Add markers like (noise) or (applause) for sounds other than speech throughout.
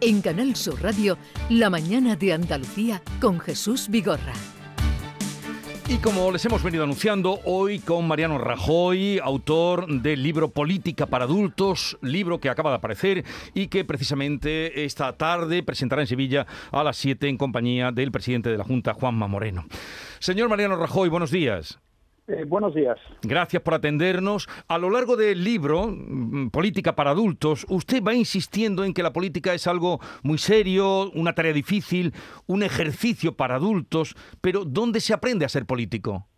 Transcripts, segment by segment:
En Canal Sur Radio, La mañana de Andalucía con Jesús Vigorra. Y como les hemos venido anunciando, hoy con Mariano Rajoy, autor del libro Política para Adultos, libro que acaba de aparecer y que precisamente esta tarde presentará en Sevilla a las 7 en compañía del presidente de la Junta, Juanma Moreno. Señor Mariano Rajoy, buenos días. Eh, buenos días. Gracias por atendernos. A lo largo del libro, mm, Política para Adultos, usted va insistiendo en que la política es algo muy serio, una tarea difícil, un ejercicio para adultos, pero ¿dónde se aprende a ser político?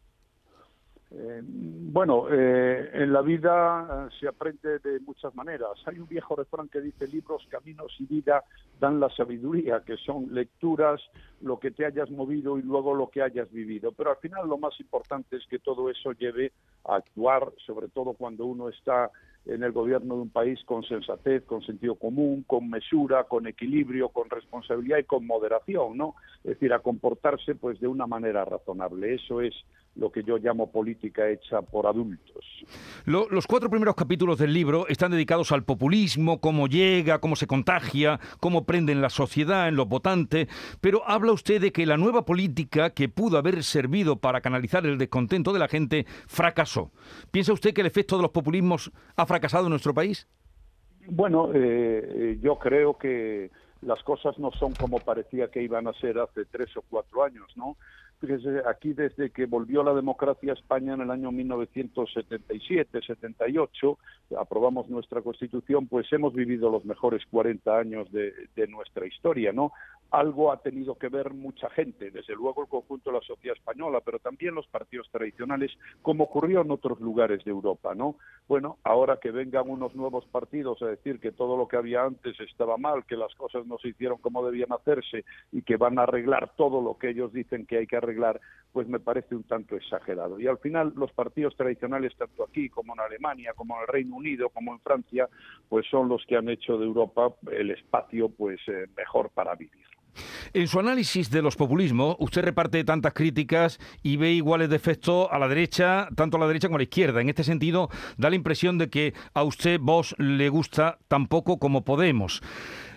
Eh, bueno, eh, en la vida eh, se aprende de muchas maneras. Hay un viejo refrán que dice libros, caminos y vida dan la sabiduría, que son lecturas, lo que te hayas movido y luego lo que hayas vivido. Pero al final lo más importante es que todo eso lleve a actuar, sobre todo cuando uno está en el gobierno de un país con sensatez, con sentido común, con mesura, con equilibrio, con responsabilidad y con moderación, ¿no? Es decir, a comportarse pues de una manera razonable. Eso es lo que yo llamo política hecha por adultos. los cuatro primeros capítulos del libro están dedicados al populismo, cómo llega, cómo se contagia, cómo prende en la sociedad, en los votantes, pero habla usted de que la nueva política que pudo haber servido para canalizar el descontento de la gente fracasó. ¿Piensa usted que el efecto de los populismos ha fracasado en nuestro país? Bueno, eh, eh, yo creo que las cosas no son como parecía que iban a ser hace tres o cuatro años, ¿no? Fíjese, aquí desde que volvió la democracia a España en el año 1977-78, aprobamos nuestra Constitución, pues hemos vivido los mejores 40 años de, de, nuestra historia, ¿no? Algo ha tenido que ver mucha gente, desde luego el conjunto de la sociedad española, pero también los partidos tradicionales, como ocurrió en otros lugares de Europa, ¿no? Bueno, ahora que vengan unos nuevos partidos a decir que todo lo que había antes estaba mal, que las cosas no se hicieron como debían hacerse y que van a arreglar todo lo que ellos dicen que hay que arreglar, pues me parece un tanto exagerado. Y al final los partidos tradicionales, tanto aquí como en Alemania, como en el Reino Unido, como en Francia, pues son los que han hecho de Europa el espacio pues eh, mejor para vivir. En su análisis de los populismos, usted reparte tantas críticas y ve iguales defectos a la derecha, tanto a la derecha como a la izquierda. En este sentido, da la impresión de que a usted, vos, le gusta tan poco como Podemos.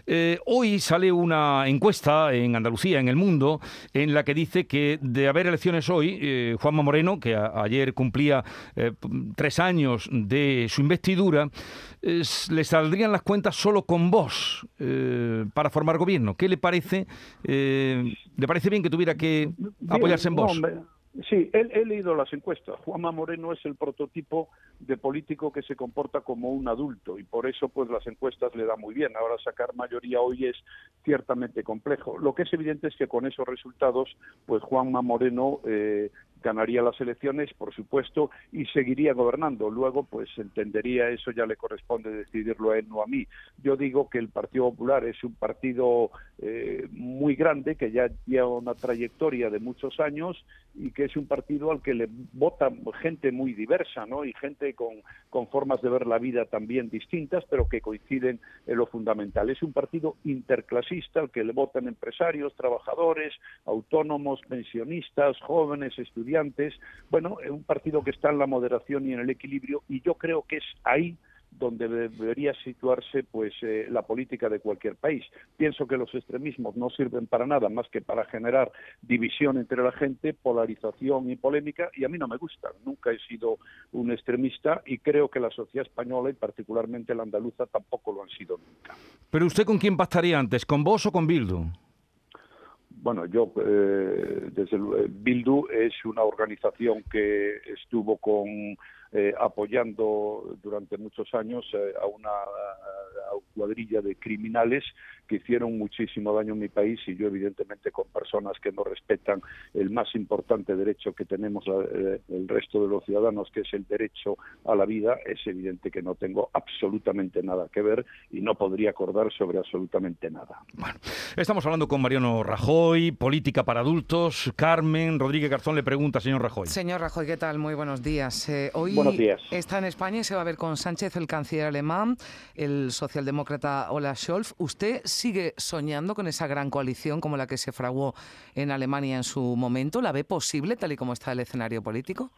Eh, hoy sale una encuesta en Andalucía, en el mundo, en la que dice que de haber elecciones hoy, eh, Juanma Moreno, que ayer cumplía eh, tres años de su investidura, le saldrían las cuentas solo con vos para formar gobierno. ¿Qué le parece? ¿Le parece bien que tuviera que apoyarse en vos? Sí, he, leído las encuestas. Juanma Moreno es el prototipo de político que se comporta como un adulto y por eso pues las encuestas le dan muy bien. Ahora sacar mayoría hoy es ciertamente complejo. Lo que es evidente es que con esos resultados pues Juanma Moreno eh, ganaría las elecciones, por supuesto, y seguiría gobernando. Luego, pues entendería eso, ya le corresponde decidirlo a él, no a mí. Yo digo que el Partido Popular es un partido eh, muy grande, que ya lleva una trayectoria de muchos años y que es un partido al que le vota gente muy diversa, ¿no? Y gente con, con formas de ver la vida también distintas, pero que coinciden en lo fundamental. Es un partido interclasista al que le votan empresarios, trabajadores, autónomos, pensionistas, jóvenes, estudiantes, bueno, es un partido que está en la moderación y en el equilibrio y yo creo que es ahí donde debería situarse pues eh, la política de cualquier país. Pienso que los extremismos no sirven para nada más que para generar división entre la gente, polarización y polémica y a mí no me gusta. Nunca he sido un extremista y creo que la sociedad española y particularmente la andaluza tampoco lo han sido nunca. Pero usted con quién pactaría antes, con vos o con Bildu? bueno, yo, eh, desde el, Bildu es una organización que estuvo con eh, apoyando durante muchos años eh, a una cuadrilla de criminales que hicieron muchísimo daño en mi país y yo evidentemente con personas que no respetan el más importante derecho que tenemos eh, el resto de los ciudadanos, que es el derecho a la vida, es evidente que no tengo absolutamente nada que ver y no podría acordar sobre absolutamente nada. Bueno, estamos hablando con Mariano Rajoy, política para adultos. Carmen Rodríguez Garzón le pregunta, señor Rajoy. Señor Rajoy, ¿qué tal? Muy buenos días. hoy Está en España y se va a ver con Sánchez, el canciller alemán, el socialdemócrata Olaf Scholz. ¿Usted sigue soñando con esa gran coalición como la que se fraguó en Alemania en su momento? ¿La ve posible tal y como está el escenario político?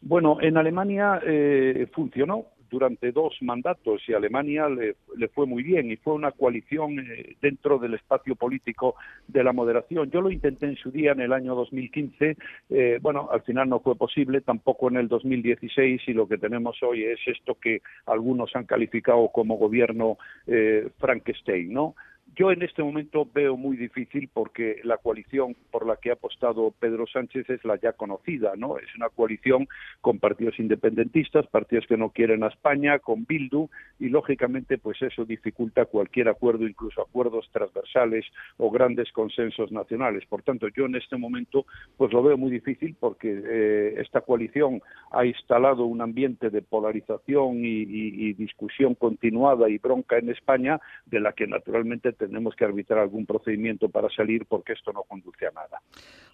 Bueno, en Alemania eh, funcionó durante dos mandatos y Alemania le, fue muy bien y fue una coalición eh, dentro del espacio político de la moderación. Yo lo intenté en su día en el año 2015, eh, bueno, al final no fue posible, tampoco en el 2016 y lo que tenemos hoy es esto que algunos han calificado como gobierno eh, Frankenstein, ¿no? Yo en este momento veo muy difícil porque la coalición por la que ha apostado Pedro Sánchez es la ya conocida, ¿no? Es una coalición con partidos independentistas, partidos que no quieren a España, con Bildu y lógicamente pues eso dificulta cualquier acuerdo, incluso acuerdos transversales o grandes consensos nacionales. Por tanto, yo en este momento pues lo veo muy difícil porque eh, esta coalición ha instalado un ambiente de polarización y, y discusión continuada y bronca en España de la que naturalmente tenemos que arbitrar algún procedimiento para salir porque esto no conduce a nada.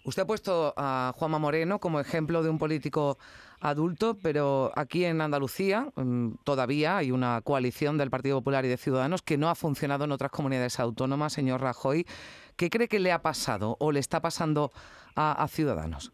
Usted ha puesto a Juanma Moreno como ejemplo de un político adulto, pero aquí en Andalucía mm, todavía hay una coalición del Partido Popular y de Ciudadanos que no ha funcionado en otras comunidades autónomas, señor Rajoy. ¿Qué cree que le ha pasado o le está pasando a, a Ciudadanos?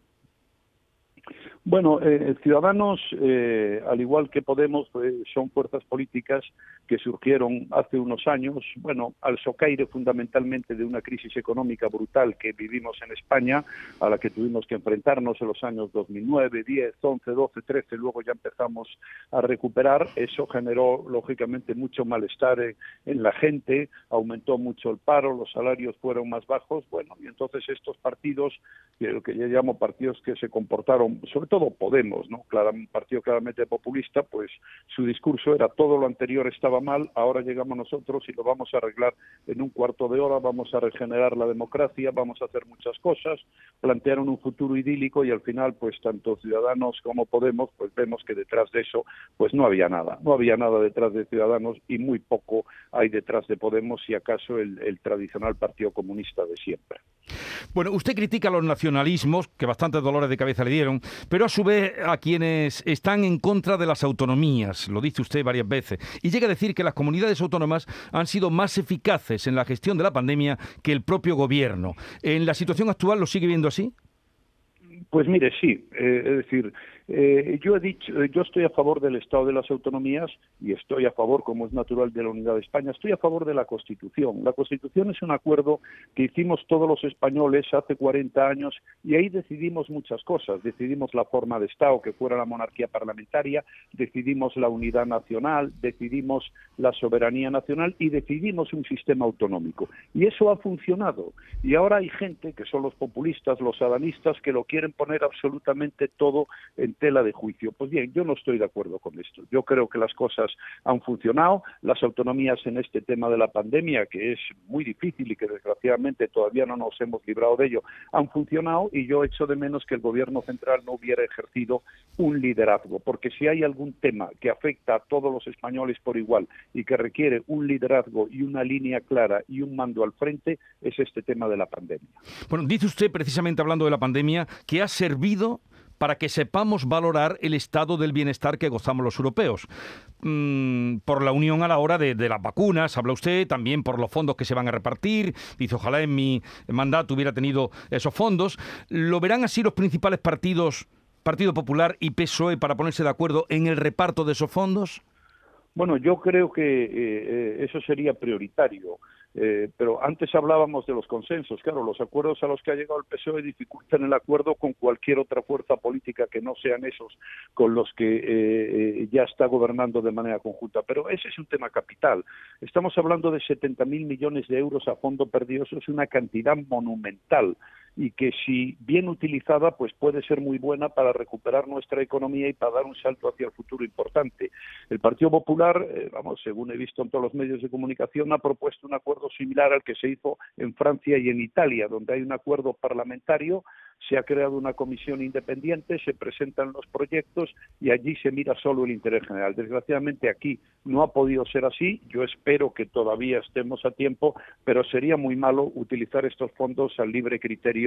Bueno, eh, Ciudadanos, eh, al igual que Podemos, pues, son fuerzas políticas que surgieron hace unos años, bueno, al socaire fundamentalmente de una crisis económica brutal que vivimos en España, a la que tuvimos que enfrentarnos en los años 2009, 10, 11, 12, 13, luego ya empezamos a recuperar. Eso generó, lógicamente, mucho malestar en, en la gente, aumentó mucho el paro, los salarios fueron más bajos, bueno, y entonces estos partidos, que yo llamo partidos que se comportaron, sobre todo todo Podemos, ¿no? un partido claramente populista, pues su discurso era todo lo anterior estaba mal, ahora llegamos nosotros y lo vamos a arreglar en un cuarto de hora, vamos a regenerar la democracia, vamos a hacer muchas cosas, plantearon un futuro idílico y al final, pues tanto Ciudadanos como Podemos, pues vemos que detrás de eso, pues no había nada, no había nada detrás de Ciudadanos y muy poco hay detrás de Podemos, si acaso el, el tradicional Partido Comunista de siempre. Bueno, usted critica los nacionalismos, que bastantes dolores de cabeza le dieron, pero a su vez a quienes están en contra de las autonomías, lo dice usted varias veces, y llega a decir que las comunidades autónomas han sido más eficaces en la gestión de la pandemia que el propio gobierno. ¿En la situación actual lo sigue viendo así? Pues mire, sí, eh, es decir, eh, yo he dicho, eh, yo estoy a favor del Estado de las autonomías y estoy a favor, como es natural, de la unidad de España. Estoy a favor de la Constitución. La Constitución es un acuerdo que hicimos todos los españoles hace 40 años y ahí decidimos muchas cosas. Decidimos la forma de Estado, que fuera la monarquía parlamentaria, decidimos la unidad nacional, decidimos la soberanía nacional y decidimos un sistema autonómico. Y eso ha funcionado. Y ahora hay gente, que son los populistas, los adanistas, que lo quieren poner absolutamente todo en tela de juicio. Pues bien, yo no estoy de acuerdo con esto. Yo creo que las cosas han funcionado, las autonomías en este tema de la pandemia, que es muy difícil y que desgraciadamente todavía no nos hemos librado de ello, han funcionado y yo echo de menos que el gobierno central no hubiera ejercido un liderazgo, porque si hay algún tema que afecta a todos los españoles por igual y que requiere un liderazgo y una línea clara y un mando al frente, es este tema de la pandemia. Bueno, dice usted precisamente hablando de la pandemia que ha servido para que sepamos valorar el estado del bienestar que gozamos los europeos. Mm, por la unión a la hora de, las vacunas, habla usted, también por los fondos que se van a repartir. Dice, ojalá en mi mandato hubiera tenido esos fondos. ¿Lo verán así los principales partidos, Partido Popular y PSOE, para ponerse de acuerdo en el reparto de esos fondos? Bueno, yo creo que eh, eh, eso sería prioritario. Eh, pero antes hablábamos de los consensos. Claro, los acuerdos a los que ha llegado el PSOE dificultan el acuerdo con cualquier otra fuerza política que no sean esos con los que eh, ya está gobernando de manera conjunta. Pero ese es un tema capital. Estamos hablando de 70.000 millones de euros a fondo perdido. Eso es una cantidad monumental y que si bien utilizada pues puede ser muy buena para recuperar nuestra economía y para dar un salto hacia el futuro importante. El Partido Popular, eh, vamos, según he visto en todos los medios de comunicación, ha propuesto un acuerdo similar al que se hizo en Francia y en Italia, donde hay un acuerdo parlamentario se ha creado una comisión independiente, se presentan los proyectos y allí se mira solo el interés general. Desgraciadamente aquí no ha podido ser así, yo espero que todavía estemos a tiempo, pero sería muy malo utilizar estos fondos al libre criterio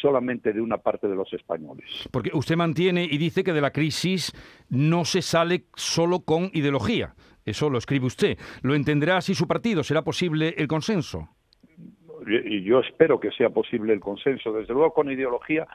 solamente de una parte de los españoles. Porque usted mantiene y dice que de la crisis no se sale solo con ideología. Eso lo escribe usted. ¿Lo entenderá así su partido? ¿Será posible el consenso? y yo espero que sea posible el consenso. Desde luego, con ideología,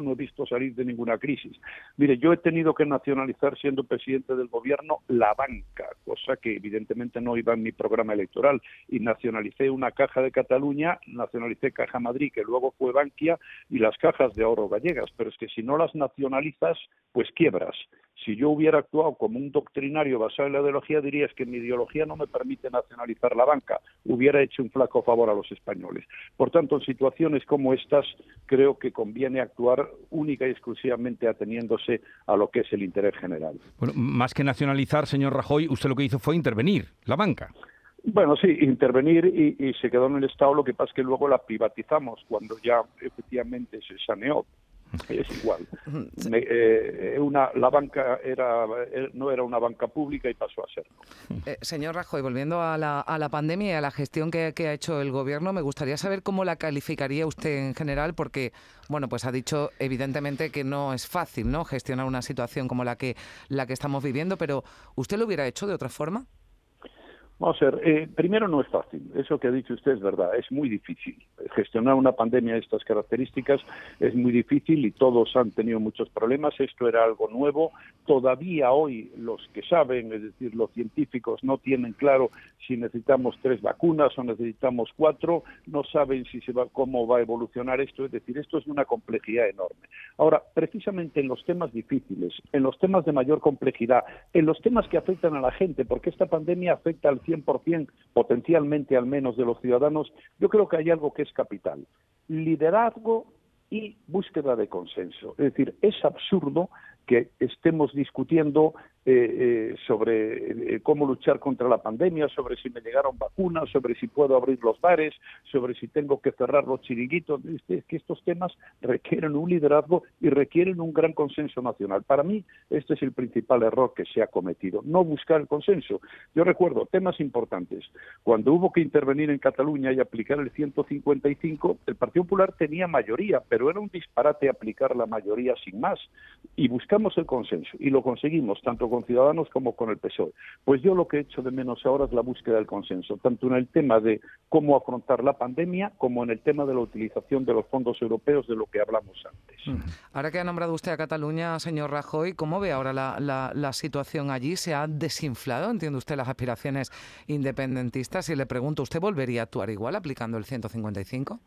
no he visto salir de ninguna crisis. Mire, yo he tenido que nacionalizar, siendo presidente del gobierno, la banca, cosa que evidentemente no iba en mi programa electoral, y nacionalicé una caja de Cataluña, nacionalicé Caja Madrid, que luego fue Bankia, y las cajas de ahorro gallegas, pero es que si no las nacionalizas, pues quiebras. Si yo hubiera actuado como un doctrinario basado en la ideología, dirías que mi ideología no me permite nacionalizar la banca. Hubiera hecho un flaco favor a los españoles. Por tanto, en situaciones como estas, creo que conviene actuar única y exclusivamente ateniéndose a lo que es el interés general. Bueno, más que nacionalizar, señor Rajoy, usted lo que hizo fue intervenir la banca. Bueno, sí, intervenir y, y, se quedó en el Estado, lo que pasa es que luego la privatizamos cuando ya efectivamente se saneó es igual. Eh, una, la banca era, eh, no era una banca pública y pasó a. Eh, señor Rajoy, volviendo a la, a la pandemia y a la gestión que, ha hecho el gobierno, me gustaría saber cómo la calificaría usted en general, porque, bueno, pues ha dicho evidentemente que no es fácil, ¿no? Gestionar una situación como la que, la que estamos viviendo, pero ¿usted lo hubiera hecho de otra forma? Vamos a ver, eh, primero no es fácil, eso que ha dicho usted es verdad, es muy difícil. Gestionar una pandemia de estas características es muy difícil y todos han tenido muchos problemas, esto era algo nuevo, todavía hoy los que saben, es decir, los científicos no tienen claro si necesitamos tres vacunas o necesitamos cuatro, no saben si se va, cómo va a evolucionar esto, es decir, esto es una complejidad enorme. Ahora, precisamente en los temas difíciles, en los temas de mayor complejidad, en los temas que afectan a la gente, porque esta pandemia afecta al 100%, potencialmente al menos, de los ciudadanos, yo creo que hay algo que es capital. Liderazgo y búsqueda de consenso. Es decir, es absurdo que estemos discutiendo eh, eh, sobre eh, cómo luchar contra la pandemia, sobre si me llegaron vacunas, sobre si puedo abrir los bares, sobre si tengo que cerrar los chiringuitos. Es que estos temas requieren un liderazgo y requieren un gran consenso nacional. Para mí, este es el principal error que se ha cometido, no buscar el consenso. Yo recuerdo temas importantes. Cuando hubo que intervenir en Cataluña y aplicar el 155, el Partido Popular tenía mayoría, pero era un disparate aplicar la mayoría sin más. Y buscamos el consenso y lo conseguimos, tanto con Ciudadanos como con el PSOE. Pues yo lo que he hecho de menos ahora es la búsqueda del consenso, tanto en el tema de cómo afrontar la pandemia como en el tema de la utilización de los fondos europeos de lo que hablamos antes. Ahora que ha nombrado usted a Cataluña, señor Rajoy, ¿cómo ve ahora la situación allí? ¿Se ha desinflado, entiende usted, las aspiraciones independentistas? Y le pregunto, ¿usted volvería a actuar igual aplicando el 155?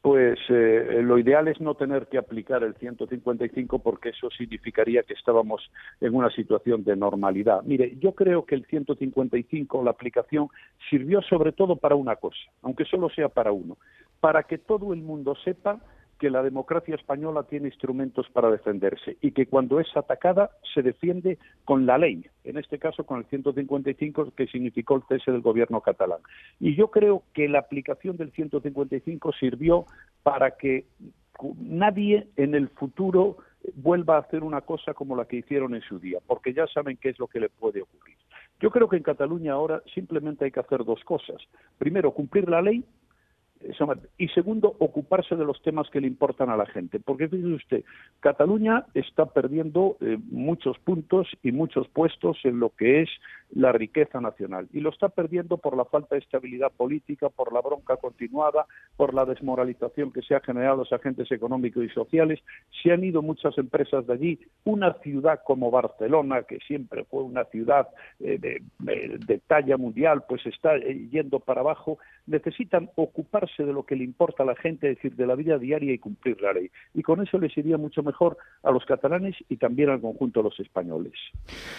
Pues eh, lo ideal es no tener que aplicar el 155 porque eso significaría que estábamos en una situación de normalidad. Mire, yo creo que el 155, la aplicación, sirvió sobre todo para una cosa, aunque solo sea para uno, para que todo el mundo sepa que la democracia española tiene instrumentos para defenderse y que cuando es atacada se defiende con la ley, en este caso con el 155 que significó el cese del gobierno catalán. Y yo creo que la aplicación del 155 sirvió para que nadie en el futuro vuelva a hacer una cosa como la que hicieron en su día, porque ya saben qué es lo que le puede ocurrir. Yo creo que en Cataluña ahora simplemente hay que hacer dos cosas. Primero, cumplir la ley y segundo, ocuparse de los temas que le importan a la gente. Porque fíjese usted, Cataluña está perdiendo eh, muchos puntos y muchos puestos en lo que es la riqueza nacional. Y lo está perdiendo por la falta de estabilidad política, por la bronca continuada, por la desmoralización que se ha generado los agentes económicos y sociales. Se han ido muchas empresas de allí. Una ciudad como Barcelona, que siempre fue una ciudad eh, de, de, talla mundial, pues está eh, yendo para abajo. Necesitan ocuparse de lo que le importa a la gente, es decir, de la vida diaria y cumplir la ley. Y con eso les iría mucho mejor a los catalanes y también al conjunto de los españoles.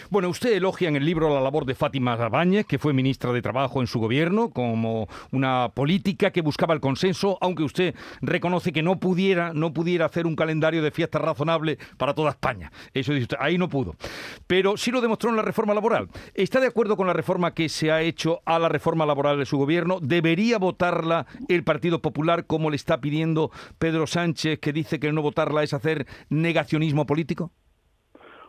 Bueno, usted elogia en el libro la labor de Fátima Báñez, que fue ministra de Trabajo en su gobierno, como una política que buscaba el consenso, aunque usted reconoce que no pudiera, no pudiera hacer un calendario de fiestas razonable para toda España. Eso dice usted, ahí no pudo. Pero sí lo demostró en la reforma laboral. ¿Está de acuerdo con la reforma que se ha hecho a la reforma laboral de su gobierno? ¿Debería votarla el Partido Popular como le está pidiendo Pedro Sánchez, que dice que no votarla es hacer negacionismo político?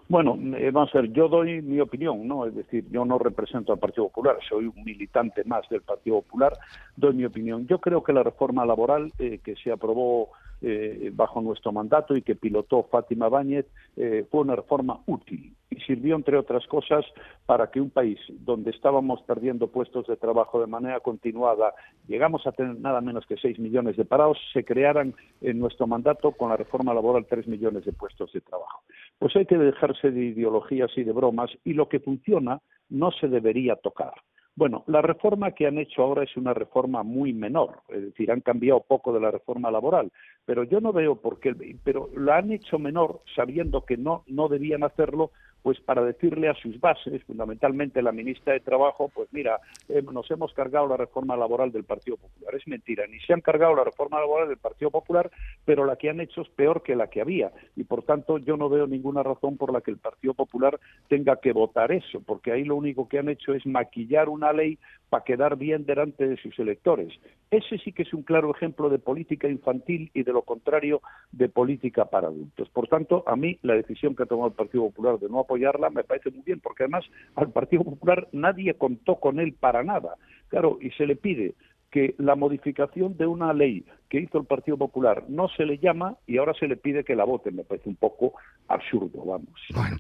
Bueno, eh, vamos a ver, yo doy mi opinión, ¿no? Es decir, yo no represento al Partido Popular, soy un militante más del Partido Popular, doy mi opinión. Yo creo que la reforma laboral eh, que se aprobó eh, bajo nuestro mandato y que pilotó Fátima Báñez, eh, fue una reforma útil y sirvió, entre otras cosas, para que un país donde estábamos perdiendo puestos de trabajo de manera continuada, llegamos a tener nada menos que 6 millones de parados, se crearan en nuestro mandato con la reforma laboral 3 millones de puestos de trabajo. Pues hay que dejarse de ideologías y de bromas y lo que funciona no se debería tocar. Bueno, la reforma que han hecho ahora es una reforma muy menor, es decir, han cambiado poco de la reforma laboral, pero yo no veo por qué, pero la han hecho menor sabiendo que no, no debían hacerlo pues para decirle a sus bases, fundamentalmente la ministra de Trabajo, pues mira, eh, nos hemos cargado la reforma laboral del Partido Popular. Es mentira, ni se han cargado la reforma laboral del Partido Popular, pero la que han hecho es peor que la que había. Y por tanto, yo no veo ninguna razón por la que el Partido Popular tenga que votar eso, porque ahí lo único que han hecho es maquillar una ley para quedar bien delante de sus electores. Ese sí que es un claro ejemplo de política infantil y de lo contrario de política para adultos. Por tanto, a mí la decisión que ha tomado el Partido Popular de no apoyar apoyarla me parece muy bien, porque además al Partido Popular nadie contó con él para nada. Claro, y se le pide que la modificación de una ley que hizo el Partido Popular no se le llama y ahora se le pide que la vote. Me parece un poco absurdo, vamos. Bueno,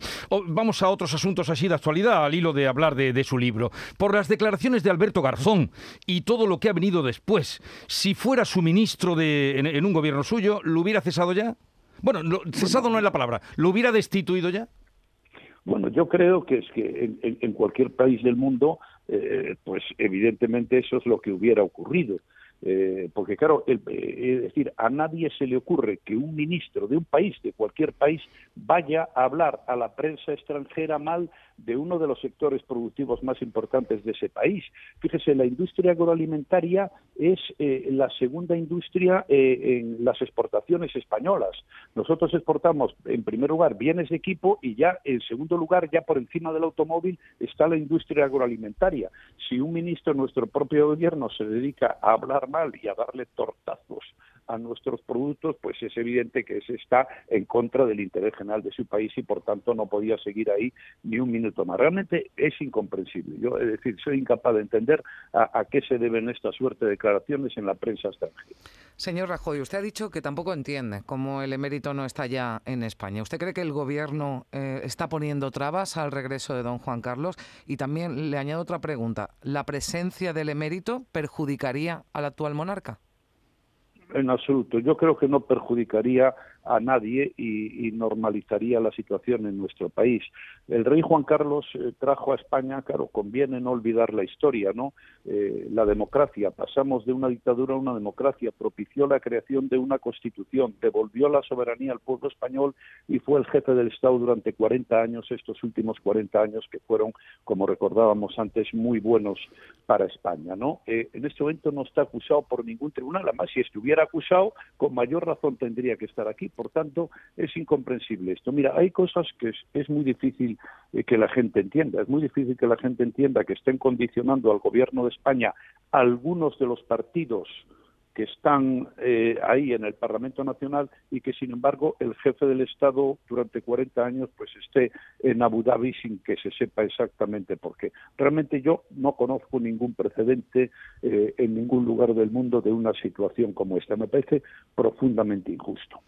vamos a otros asuntos así de actualidad, al hilo de hablar de, su libro. Por las declaraciones de Alberto Garzón y todo lo que ha venido después, si fuera su ministro de, en, un gobierno suyo, ¿lo hubiera cesado ya? Bueno, cesado no es la palabra, ¿lo hubiera destituido ya? Bueno, yo creo que es que en, cualquier país del mundo, eh, pues evidentemente eso es lo que hubiera ocurrido. Eh, porque claro, eh, es decir, a nadie se le ocurre que un ministro de un país, de cualquier país, vaya a hablar a la prensa extranjera mal de uno de los sectores productivos más importantes de ese país. Fíjese, la industria agroalimentaria es eh, la segunda industria en las exportaciones españolas. Nosotros exportamos, en primer lugar, bienes de equipo y ya, en segundo lugar, ya por encima del automóvil está la industria agroalimentaria. Si un ministro de nuestro propio gobierno se dedica a hablar mal y a darle tortazos a nuestros productos, pues es evidente que se está en contra del interés general de su país y por tanto no podía seguir ahí ni un minuto más. Realmente es incomprensible. Yo, es decir, soy incapaz de entender a, qué se deben esta suerte de declaraciones en la prensa extranjera. Señor Rajoy, usted ha dicho que tampoco entiende cómo el emérito no está ya en España. ¿Usted cree que el gobierno eh, está poniendo trabas al regreso de don Juan Carlos? Y también le añado otra pregunta. ¿La presencia del emérito perjudicaría al actual monarca? En absoluto. Yo creo que no perjudicaría a nadie y, normalizaría la situación en nuestro país. El rey Juan Carlos eh, trajo a España, claro, conviene no olvidar la historia, ¿no? Eh, la democracia, pasamos de una dictadura a una democracia, propició la creación de una constitución, devolvió la soberanía al pueblo español y fue el jefe del Estado durante 40 años, estos últimos 40 años que fueron, como recordábamos antes, muy buenos para España, ¿no? Eh, en este momento no está acusado por ningún tribunal, además si estuviera acusado, con mayor razón tendría que estar aquí por tanto, es incomprensible esto. Mira, hay cosas que es, muy difícil que la gente entienda. Es muy difícil que la gente entienda que estén condicionando al gobierno de España algunos de los partidos que están eh, ahí en el Parlamento Nacional y que, sin embargo, el jefe del Estado durante 40 años pues esté en Abu Dhabi sin que se sepa exactamente por qué. Realmente yo no conozco ningún precedente eh, en ningún lugar del mundo de una situación como esta. Me parece profundamente injusto.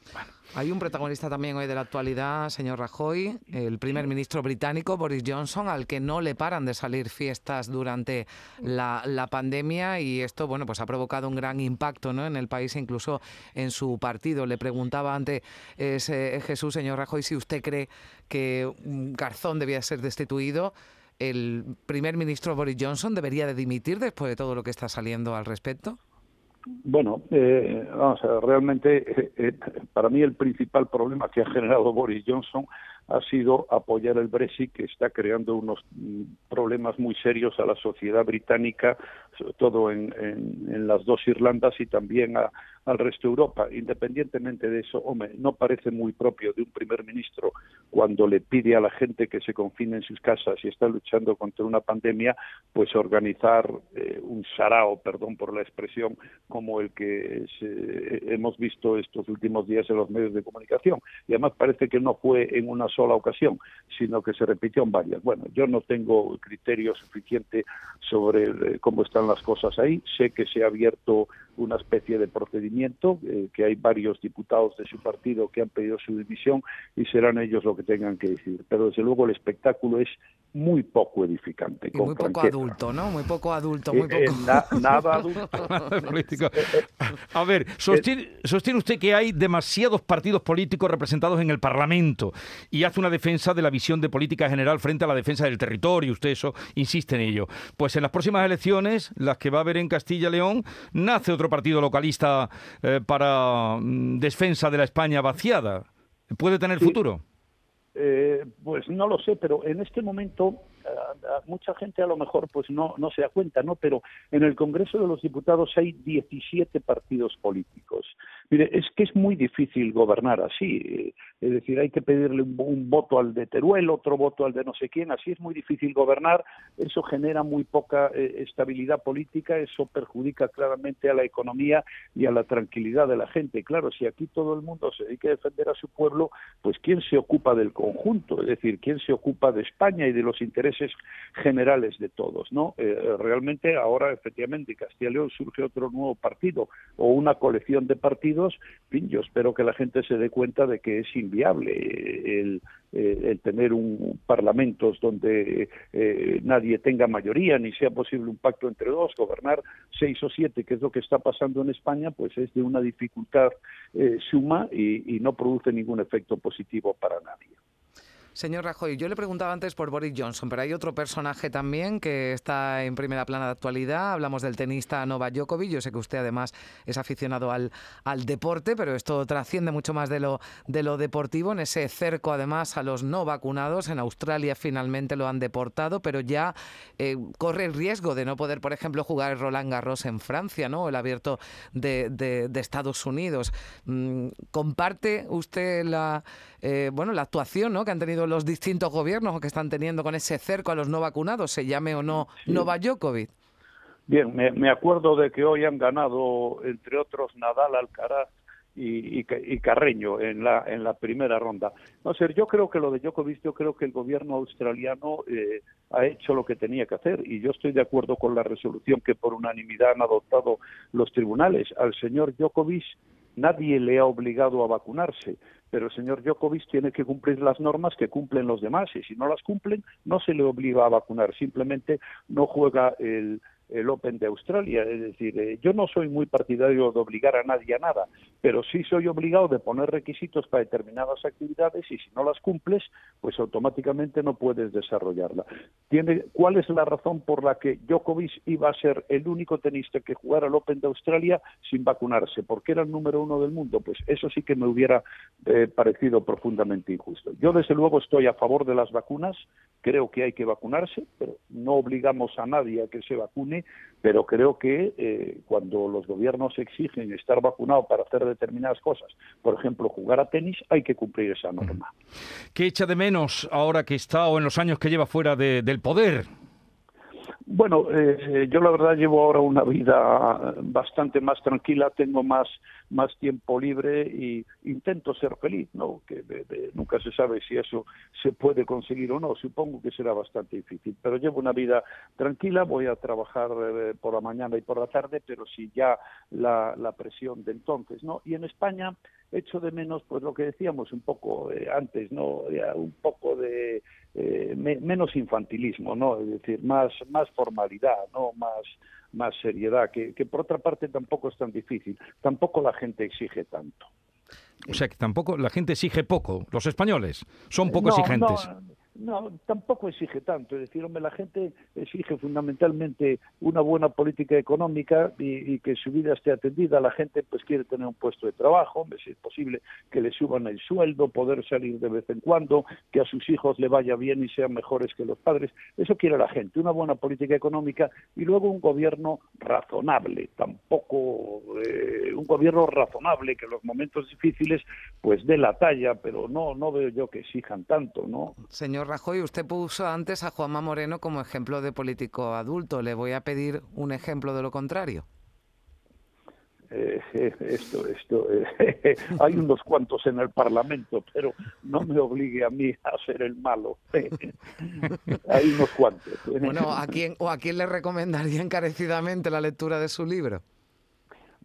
Hay un protagonista también hoy de la actualidad, señor Rajoy, el primer ministro británico Boris Johnson, al que no le paran de salir fiestas durante la, pandemia y esto, bueno, pues ha provocado un gran impacto en el país e incluso en su partido. Le preguntaba antes eh, Jesús, señor Rajoy, si usted cree que Garzón debía ser destituido. ¿El primer ministro Boris Johnson debería de dimitir después de todo lo que está saliendo al respecto? Bueno, eh, vamos a ver, realmente eh, para mí el principal problema que ha generado Boris Johnson ha sido apoyar el Brexit, que está creando unos mm, problemas muy serios a la sociedad británica, sobre todo en, en, las dos Irlandas y también al resto de Europa. Independientemente de eso, hombre, no parece muy propio de un primer ministro cuando le pide a la gente que se confine en sus casas y está luchando contra una pandemia, pues organizar eh, un sarao, perdón por la expresión, como el que hemos visto estos últimos días en los medios de comunicación. Y además parece que no fue en una sola ocasión, sino que se repitió en varias. Bueno, yo no tengo criterio suficiente sobre eh, cómo están las cosas ahí. Sé que se ha abierto una especie de procedimiento, eh, que hay varios diputados de su partido que han pedido su dimisión y serán ellos lo que tengan que decir. Pero desde luego el espectáculo es muy poco edificante. muy poco adulto, ¿no? Muy poco adulto, muy eh, poco. nada (laughs) adulto. A ver, sostiene, sostiene usted que hay demasiados partidos políticos representados en el Parlamento y hace una defensa de la visión de política general frente a la defensa del territorio. Usted eso insiste en ello. Pues en las próximas elecciones, las que va a haber en Castilla y León, nace otro partido localista eh, para mm, defensa de la España vaciada. ¿Puede tener futuro? Eh, pues no lo sé, pero en este momento mucha gente a lo mejor pues no, no se da cuenta, ¿no? Pero en el Congreso de los Diputados hay 17 partidos políticos. Mire, es que es muy difícil gobernar así. Es decir, hay que pedirle un, voto al de Teruel, otro voto al de no sé quién. Así es muy difícil gobernar. Eso genera muy poca eh, estabilidad política. Eso perjudica claramente a la economía y a la tranquilidad de la gente. Claro, si aquí todo el mundo se dedica a defender a su pueblo, pues ¿quién se ocupa del conjunto? Es decir, ¿quién se ocupa de España y de los intereses generales de todos? ¿no? Eh, realmente ahora, efectivamente, en Castilla y León surge otro nuevo partido o una colección de partidos yo espero que la gente se dé cuenta de que es inviable el, el tener un parlamentos donde eh, nadie tenga mayoría ni sea posible un pacto entre dos, gobernar seis o siete, que es lo que está pasando en España, pues es de una dificultad eh, suma y no produce ningún efecto positivo para nadie. Señor Rajoy, yo le preguntaba antes por Boris Johnson, pero hay otro personaje también que está en primera plana de actualidad. Hablamos del tenista Novak Djokovic. Yo sé que usted además es aficionado al, al deporte, pero esto trasciende mucho más de lo, de lo deportivo. En ese cerco, además, a los no vacunados. En Australia finalmente lo han deportado, pero ya eh, corre el riesgo de no poder, por ejemplo, jugar el Roland Garros en Francia, ¿no? El abierto de, de, Estados Unidos. Mm, ¿Comparte usted la, eh, bueno, la actuación ¿no? que han tenido los distintos gobiernos o que están teniendo con ese cerco a los no vacunados, se llame o no sí. Novayokovic. Bien, me, acuerdo de que hoy han ganado, entre otros, Nadal, Alcaraz y, Carreño en la en la primera ronda. No sé, yo creo que lo de Djokovic, yo creo que el gobierno australiano eh, ha hecho lo que tenía que hacer y yo estoy de acuerdo con la resolución que por unanimidad han adoptado los tribunales. Al señor Djokovic nadie le ha obligado a vacunarse pero el señor Djokovic tiene que cumplir las normas que cumplen los demás y si no las cumplen no se le obliga a vacunar, simplemente no juega el, el Open de Australia. Es decir, eh, yo no soy muy partidario de obligar a nadie a nada, pero sí soy obligado de poner requisitos para determinadas actividades y si no las cumples, pues automáticamente no puedes desarrollarla. ¿Tiene, ¿Cuál es la razón por la que Djokovic iba a ser el único tenista que jugara el Open de Australia sin vacunarse? Porque era el número uno del mundo. Pues eso sí que me hubiera eh, parecido profundamente injusto. Yo, desde luego, estoy a favor de las vacunas. Creo que hay que vacunarse, pero no obligamos a nadie a que se vacune pero creo que eh, cuando los gobiernos exigen estar vacunado para hacer determinadas cosas, por ejemplo, jugar a tenis, hay que cumplir esa norma. ¿Qué echa de menos ahora que está o en los años que lleva fuera del poder? Bueno, eh, yo la verdad llevo ahora una vida bastante más tranquila, tengo más más tiempo libre y intento ser feliz, ¿no? Que nunca se sabe si eso se puede conseguir o no. Supongo que será bastante difícil, pero llevo una vida tranquila. Voy a trabajar eh, por la mañana y por la tarde, pero si ya la, la presión de entonces, ¿no? Y en España echo de menos, pues lo que decíamos un poco eh, antes, ¿no? Un poco de eh, menos infantilismo, ¿no? Es decir, más, más formalidad, ¿no? Más, más seriedad, que, que por otra parte tampoco es tan difícil. Tampoco la gente exige tanto. O sea que tampoco la gente exige poco. Los españoles son poco exigentes. No, tampoco exige tanto. Es decir, hombre, la gente exige fundamentalmente una buena política económica y, que su vida esté atendida. La gente pues quiere tener un puesto de trabajo, hombre, si es posible que le suban el sueldo, poder salir de vez en cuando, que a sus hijos le vaya bien y sean mejores que los padres. Eso quiere la gente, una buena política económica y luego un gobierno razonable. Tampoco eh, un gobierno razonable que en los momentos difíciles pues dé la talla, pero no no veo yo que exijan tanto, ¿no? Señor Rajoy, usted puso antes a Juanma Moreno como ejemplo de político adulto. Le voy a pedir un ejemplo de lo contrario. Eh, eh, (laughs) esto, esto, eh, (laughs) hay unos cuantos en el Parlamento, pero no me obligue a mí a ser el malo. (laughs) hay unos cuantos. Bueno, ¿a quién, ¿o a quién le recomendaría encarecidamente la lectura de su libro?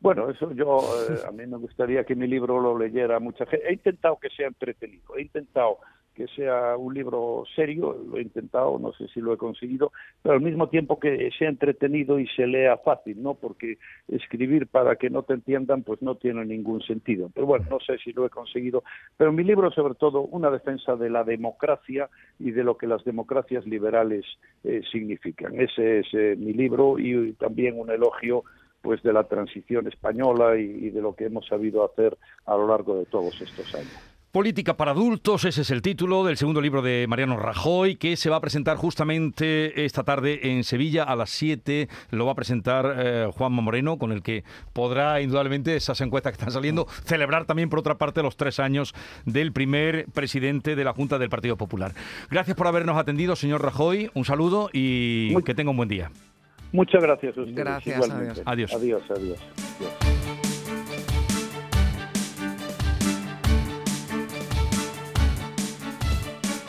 Bueno, eso yo, eh, a mí me gustaría que mi libro lo leyera mucha gente. He intentado que sea entretenido, he intentado que sea un libro serio, lo he intentado, no sé si lo he conseguido, pero al mismo tiempo que sea entretenido y se lea fácil, ¿no? Porque escribir para que no te entiendan, pues no tiene ningún sentido. Pero bueno, no sé si lo he conseguido, pero mi libro sobre todo una defensa de la democracia y de lo que las democracias liberales eh, significan. Ese es eh, mi libro y, también un elogio pues de la transición española y de lo que hemos sabido hacer a lo largo de todos estos años. Política para adultos, ese es el título del segundo libro de Mariano Rajoy, que se va a presentar justamente esta tarde en Sevilla a las 7. Lo va a presentar eh, Juanma Moreno, con el que podrá indudablemente esas encuestas que están saliendo, celebrar también por otra parte los tres años del primer presidente de la Junta del Partido Popular. Gracias por habernos atendido, señor Rajoy. Un saludo y que tenga un buen día. Muchas gracias a Gracias, adiós. Adiós, adiós.